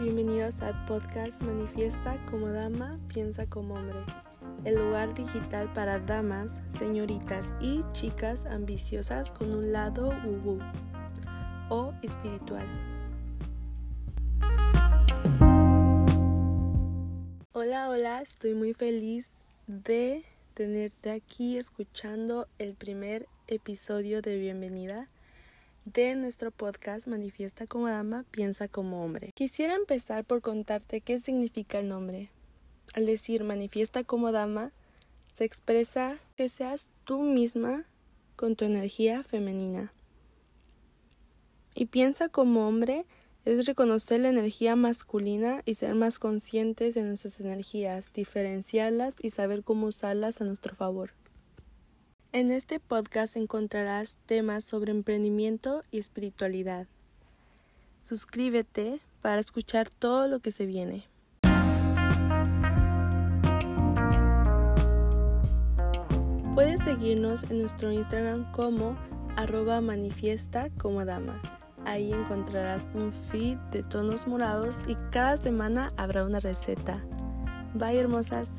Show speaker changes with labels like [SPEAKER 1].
[SPEAKER 1] Bienvenidos al podcast Manifiesta como dama, piensa como hombre, el lugar digital para damas, señoritas y chicas ambiciosas con un lado woo o espiritual. Hola, hola, estoy muy feliz de tenerte aquí escuchando el primer episodio de Bienvenida de nuestro podcast Manifiesta como dama, piensa como hombre. Quisiera empezar por contarte qué significa el nombre. Al decir manifiesta como dama, se expresa que seas tú misma con tu energía femenina. Y piensa como hombre es reconocer la energía masculina y ser más conscientes de nuestras energías, diferenciarlas y saber cómo usarlas a nuestro favor. En este podcast encontrarás temas sobre emprendimiento y espiritualidad. Suscríbete para escuchar todo lo que se viene. Puedes seguirnos en nuestro Instagram como arroba manifiesta como dama. Ahí encontrarás un feed de tonos morados y cada semana habrá una receta. Bye hermosas.